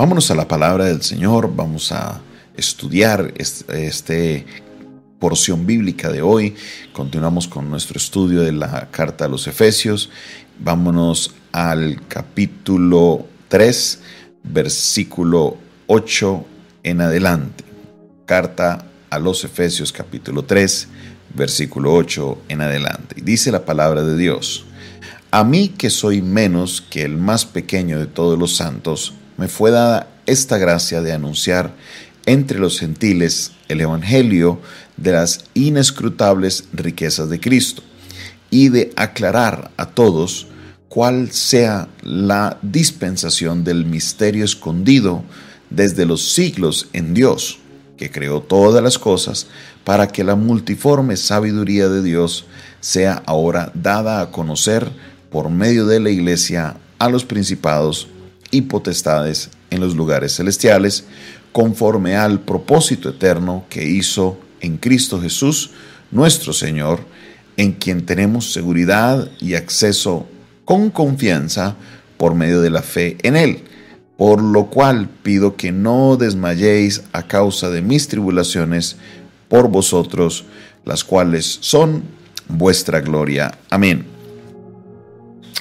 Vámonos a la palabra del Señor, vamos a estudiar este, este porción bíblica de hoy. Continuamos con nuestro estudio de la carta a los Efesios. Vámonos al capítulo 3, versículo 8 en adelante. Carta a los Efesios capítulo 3, versículo 8 en adelante. Dice la palabra de Dios. A mí que soy menos que el más pequeño de todos los santos, me fue dada esta gracia de anunciar entre los gentiles el Evangelio de las inescrutables riquezas de Cristo y de aclarar a todos cuál sea la dispensación del misterio escondido desde los siglos en Dios, que creó todas las cosas, para que la multiforme sabiduría de Dios sea ahora dada a conocer por medio de la Iglesia a los principados y potestades en los lugares celestiales, conforme al propósito eterno que hizo en Cristo Jesús, nuestro Señor, en quien tenemos seguridad y acceso con confianza por medio de la fe en Él. Por lo cual pido que no desmayéis a causa de mis tribulaciones por vosotros, las cuales son vuestra gloria. Amén.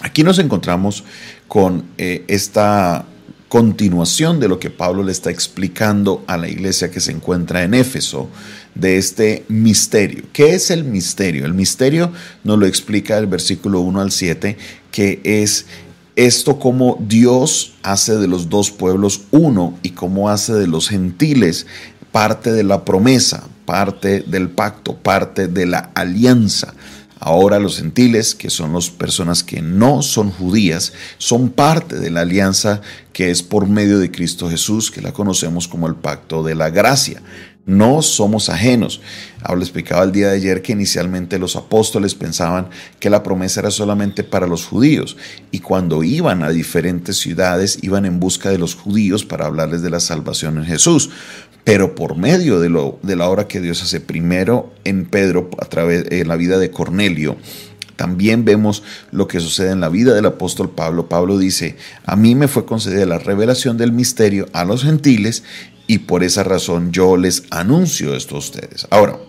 Aquí nos encontramos con eh, esta continuación de lo que Pablo le está explicando a la iglesia que se encuentra en Éfeso, de este misterio. ¿Qué es el misterio? El misterio nos lo explica el versículo 1 al 7, que es esto como Dios hace de los dos pueblos uno y cómo hace de los gentiles parte de la promesa, parte del pacto, parte de la alianza. Ahora los gentiles, que son las personas que no son judías, son parte de la alianza que es por medio de Cristo Jesús, que la conocemos como el pacto de la gracia. No somos ajenos. Hablo explicaba el día de ayer que inicialmente los apóstoles pensaban que la promesa era solamente para los judíos y cuando iban a diferentes ciudades iban en busca de los judíos para hablarles de la salvación en Jesús pero por medio de, lo, de la obra que Dios hace primero en Pedro, a través de la vida de Cornelio, también vemos lo que sucede en la vida del apóstol Pablo. Pablo dice, a mí me fue concedida la revelación del misterio a los gentiles y por esa razón yo les anuncio esto a ustedes. Ahora,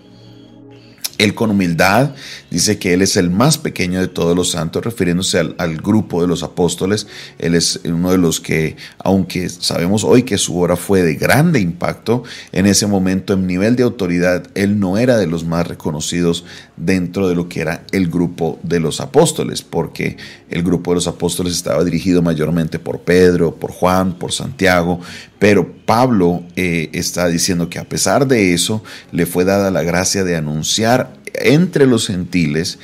él con humildad dice que Él es el más pequeño de todos los santos, refiriéndose al, grupo de los apóstoles. Él es uno de los que, aunque sabemos hoy que su obra fue de grande impacto, en ese momento en nivel de autoridad, Él no era de los más reconocidos dentro de lo que era el grupo de los apóstoles, porque el grupo de los apóstoles estaba dirigido mayormente por Pedro, por Juan, por Santiago, pero Pablo eh, está diciendo que a pesar de eso, le fue dada la gracia de anunciar entre los gentiles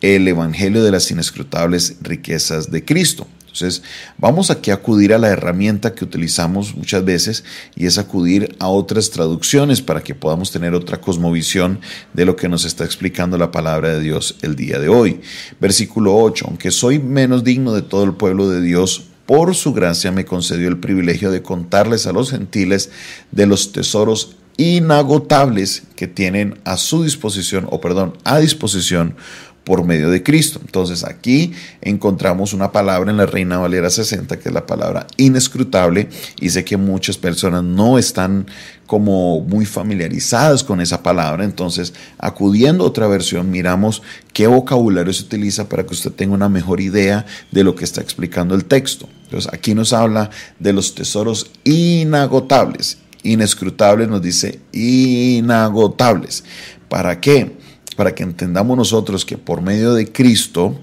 el Evangelio de las inescrutables riquezas de Cristo. Entonces, vamos aquí a acudir a la herramienta que utilizamos muchas veces y es acudir a otras traducciones para que podamos tener otra cosmovisión de lo que nos está explicando la palabra de Dios el día de hoy. Versículo 8, aunque soy menos digno de todo el pueblo de Dios, por su gracia me concedió el privilegio de contarles a los gentiles de los tesoros inagotables que tienen a su disposición, o perdón, a disposición por medio de Cristo. Entonces aquí encontramos una palabra en la Reina Valera 60 que es la palabra inescrutable y sé que muchas personas no están como muy familiarizadas con esa palabra. Entonces acudiendo a otra versión miramos qué vocabulario se utiliza para que usted tenga una mejor idea de lo que está explicando el texto. Entonces aquí nos habla de los tesoros inagotables. Inescrutables nos dice inagotables. ¿Para qué? para que entendamos nosotros que por medio de Cristo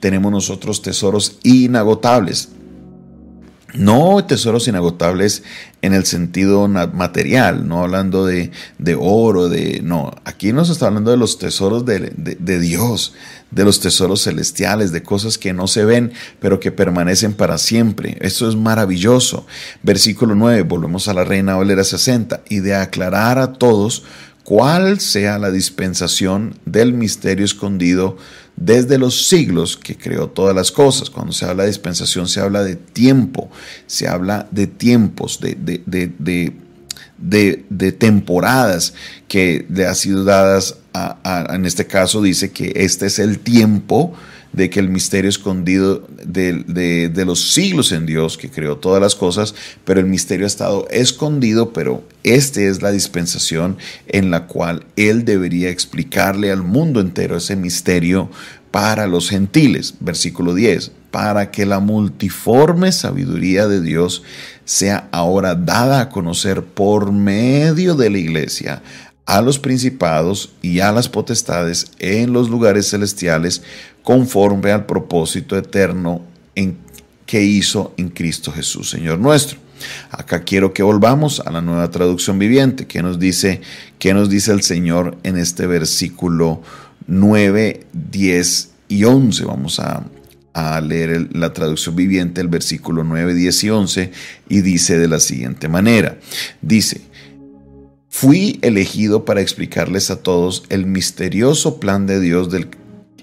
tenemos nosotros tesoros inagotables. No tesoros inagotables en el sentido material, no hablando de, oro, de... No, aquí nos está hablando de los tesoros de, de, Dios, de los tesoros celestiales, de cosas que no se ven, pero que permanecen para siempre. Esto es maravilloso. Versículo 9, volvemos a la Reina Valera 60, y de aclarar a todos cuál sea la dispensación del misterio escondido desde los siglos que creó todas las cosas. Cuando se habla de dispensación se habla de tiempo, se habla de tiempos, de, de, temporadas que le ha sido dadas, a, en este caso dice que este es el tiempo de que el misterio escondido de, de, los siglos en Dios, que creó todas las cosas, pero el misterio ha estado escondido, pero esta es la dispensación en la cual Él debería explicarle al mundo entero ese misterio para los gentiles. Versículo 10, para que la multiforme sabiduría de Dios sea ahora dada a conocer por medio de la iglesia a los principados y a las potestades en los lugares celestiales conforme al propósito eterno en que hizo en Cristo Jesús, Señor nuestro. Acá quiero que volvamos a la nueva traducción viviente. ¿Qué nos dice, qué nos dice el Señor en este versículo 9, 10 y 11? Vamos a, leer la traducción viviente, el versículo 9, 10 y 11, y dice de la siguiente manera. Dice, Fui elegido para explicarles a todos el misterioso plan de Dios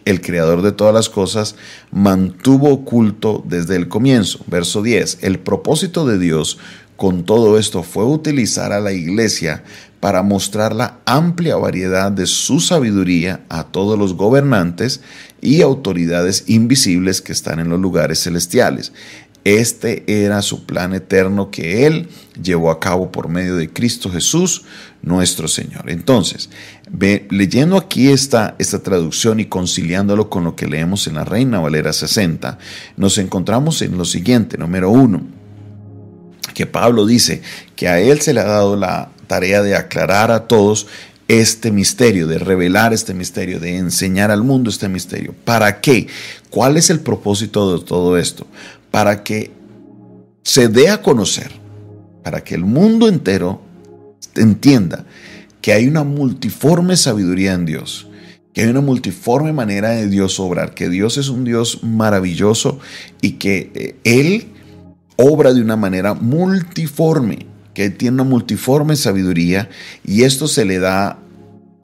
el creador de todas las cosas mantuvo oculto desde el comienzo. Verso 10. El propósito de Dios con todo esto fue utilizar a la iglesia para mostrar la amplia variedad de su sabiduría a todos los gobernantes y autoridades invisibles que están en los lugares celestiales. Este era su plan eterno que Él llevó a cabo por medio de Cristo Jesús, nuestro Señor. Entonces, leyendo aquí esta, esta traducción y conciliándolo con lo que leemos en la Reina Valera 60, nos encontramos en lo siguiente, número uno, que Pablo dice que a Él se le ha dado la tarea de aclarar a todos este misterio, de revelar este misterio, de enseñar al mundo este misterio. ¿Para qué? ¿Cuál es el propósito de todo esto? Para que se dé a conocer, para que el mundo entero entienda que hay una multiforme sabiduría en Dios, que hay una multiforme manera de Dios obrar, que Dios es un Dios maravilloso y que eh, Él obra de una manera multiforme, que tiene una multiforme sabiduría y esto se le da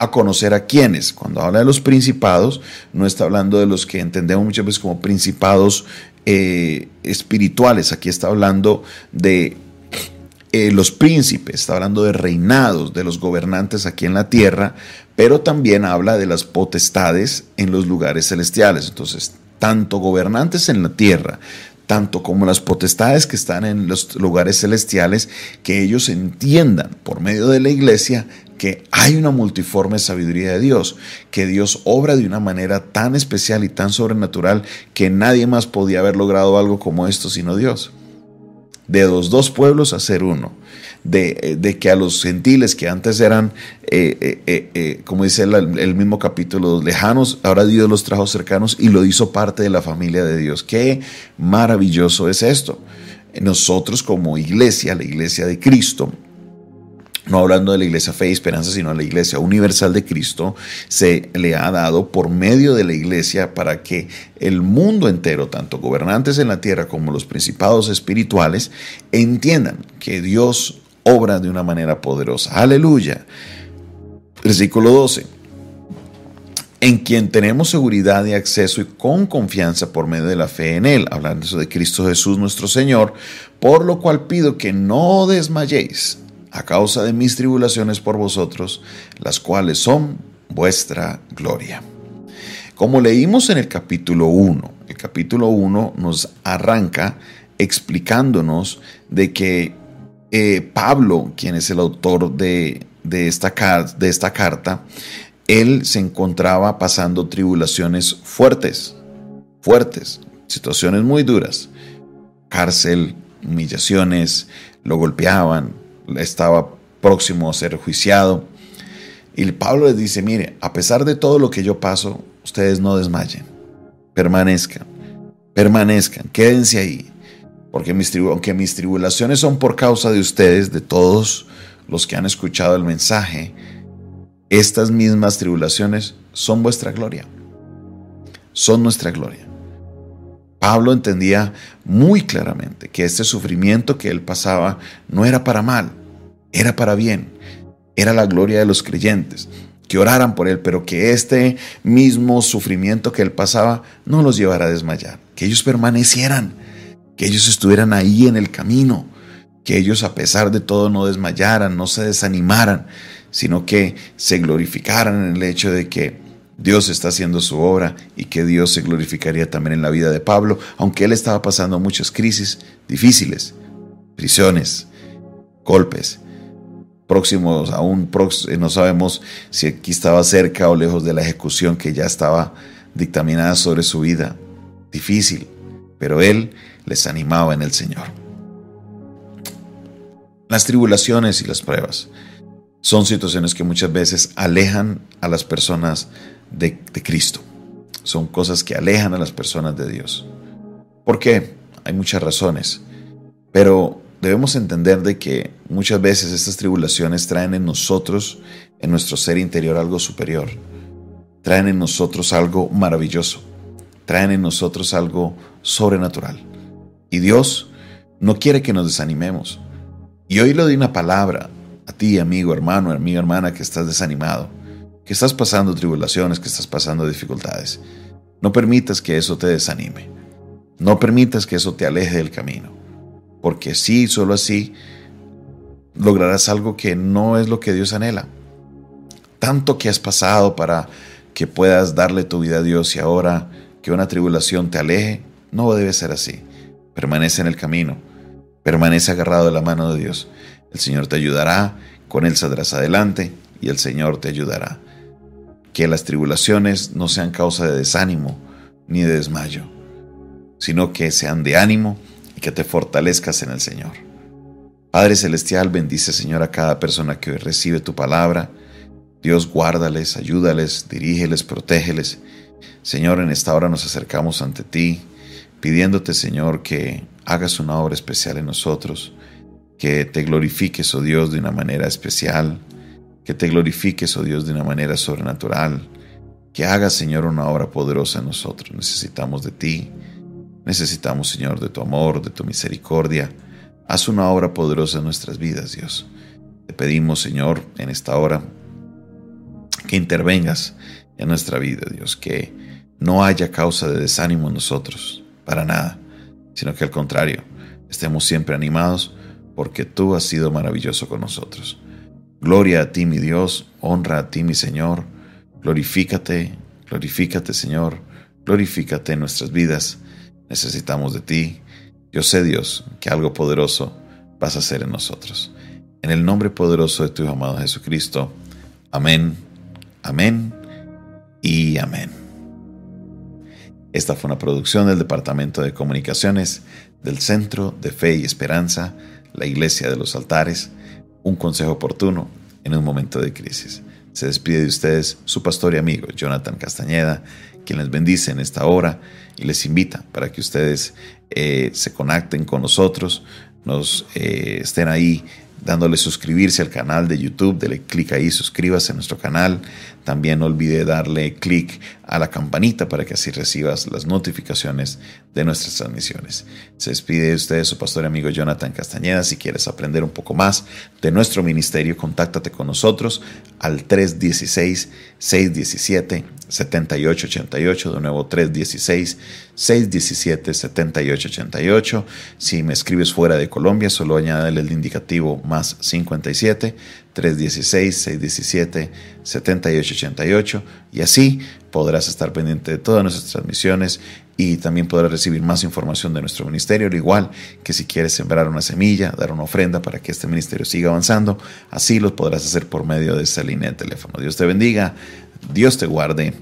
a conocer a quienes. Cuando habla de los principados, no está hablando de los que entendemos muchas veces como principados eh, espirituales. Aquí está hablando de eh, los príncipes, está hablando de reinados, de los gobernantes aquí en la tierra, pero también habla de las potestades en los lugares celestiales. Entonces, tanto gobernantes en la tierra, tanto como las potestades que están en los lugares celestiales, que ellos entiendan por medio de la iglesia que hay una multiforme sabiduría de Dios, que Dios obra de una manera tan especial y tan sobrenatural que nadie más podía haber logrado algo como esto sino Dios. De los dos pueblos a ser uno. De, de que a los gentiles que antes eran, eh, eh, eh, como dice el, mismo capítulo, lejanos, ahora Dios los trajo cercanos y lo hizo parte de la familia de Dios. Qué maravilloso es esto. Nosotros como iglesia, la iglesia de Cristo, no hablando de la iglesia fe y esperanza, sino a la iglesia universal de Cristo, se le ha dado por medio de la iglesia para que el mundo entero, tanto gobernantes en la tierra como los principados espirituales, entiendan que Dios obra de una manera poderosa. Aleluya. Versículo 12 en quien tenemos seguridad de acceso y con confianza por medio de la fe en Él, hablando de Cristo Jesús nuestro Señor, por lo cual pido que no desmayéis a causa de mis tribulaciones por vosotros, las cuales son vuestra gloria. Como leímos en el capítulo 1, el capítulo 1 nos arranca explicándonos de que eh, Pablo, quien es el autor de, esta, de esta carta, él se encontraba pasando tribulaciones fuertes, fuertes, situaciones muy duras, cárcel, humillaciones, lo golpeaban, estaba próximo a ser juiciado. Y Pablo les dice, mire, a pesar de todo lo que yo paso, ustedes no desmayen, permanezcan, permanezcan, quédense ahí, porque mis aunque mis tribulaciones son por causa de ustedes, de todos los que han escuchado el mensaje, estas mismas tribulaciones son vuestra gloria, son nuestra gloria. Pablo entendía muy claramente que este sufrimiento que él pasaba no era para mal, era para bien, era la gloria de los creyentes, que oraran por él, pero que este mismo sufrimiento que él pasaba no los llevara a desmayar, que ellos permanecieran, que ellos estuvieran ahí en el camino, que ellos a pesar de todo no desmayaran, no se desanimaran, sino que se glorificaran en el hecho de que Dios está haciendo su obra y que Dios se glorificaría también en la vida de Pablo, aunque él estaba pasando muchas crisis difíciles, prisiones, golpes, próximos, aún eh, no sabemos si aquí estaba cerca o lejos de la ejecución que ya estaba dictaminada sobre su vida. Difícil, pero él les animaba en el Señor. Las tribulaciones y las pruebas son situaciones que muchas veces alejan a las personas de, Cristo. Son cosas que alejan a las personas de Dios. ¿Por qué? Hay muchas razones. Pero debemos entender de que muchas veces estas tribulaciones traen en nosotros, en nuestro ser interior, algo superior. Traen en nosotros algo maravilloso. Traen en nosotros algo sobrenatural. Y Dios no quiere que nos desanimemos. Y hoy le doy una palabra a ti, amigo, hermano, amiga, hermana, que estás desanimado que estás pasando tribulaciones, que estás pasando dificultades. No permitas que eso te desanime. No permitas que eso te aleje del camino. Porque sí, solo así lograrás algo que no es lo que Dios anhela. Tanto que has pasado para que puedas darle tu vida a Dios y ahora que una tribulación te aleje, no debe ser así. Permanece en el camino. Permanece agarrado de la mano de Dios. El Señor te ayudará, con Él saldrás adelante y el Señor te ayudará que las tribulaciones no sean causa de desánimo ni de desmayo, sino que sean de ánimo y que te fortalezcas en el Señor. Padre Celestial, bendice Señor a cada persona que hoy recibe tu palabra. Dios guárdales, ayúdales, dirígeles, protégeles. Señor, en esta hora nos acercamos ante ti, pidiéndote, Señor, que hagas una obra especial en nosotros, que te glorifiques, oh Dios, de una manera especial, que te glorifiques, oh Dios, de una manera sobrenatural, que hagas, Señor, una obra poderosa en nosotros. Necesitamos de ti, necesitamos, Señor, de tu amor, de tu misericordia. Haz una obra poderosa en nuestras vidas, Dios. Te pedimos, Señor, en esta hora, que intervengas en nuestra vida, Dios, que no haya causa de desánimo en nosotros, para nada, sino que al contrario, estemos siempre animados porque tú has sido maravilloso con nosotros. Gloria a ti, mi Dios, honra a ti, mi Señor. Glorifícate, glorifícate, Señor. Glorifícate en nuestras vidas. Necesitamos de ti. Yo sé, Dios, que algo poderoso vas a hacer en nosotros. En el nombre poderoso de tu amado Jesucristo. Amén, amén y amén. Esta fue una producción del Departamento de Comunicaciones del Centro de Fe y Esperanza, la Iglesia de los Altares un consejo oportuno en un momento de crisis. Se despide de ustedes su pastor y amigo Jonathan Castañeda, quien les bendice en esta hora y les invita para que ustedes eh, se conecten con nosotros, nos eh, estén ahí dándole suscribirse al canal de YouTube, dele clic ahí, suscríbase a nuestro canal. También no olvide darle clic a la campanita para que así recibas las notificaciones de nuestras transmisiones. Se despide de ustedes su pastor y amigo Jonathan Castañeda. Si quieres aprender un poco más de nuestro ministerio, contáctate con nosotros al 316-617-7888. De nuevo, 316-617-7888. Si me escribes fuera de Colombia, solo añádele el indicativo más 57 316-617-7888 y así podrás estar pendiente de todas nuestras transmisiones y también podrás recibir más información de nuestro ministerio, al igual que si quieres sembrar una semilla, dar una ofrenda para que este ministerio siga avanzando, así lo podrás hacer por medio de esta línea de teléfono. Dios te bendiga, Dios te guarde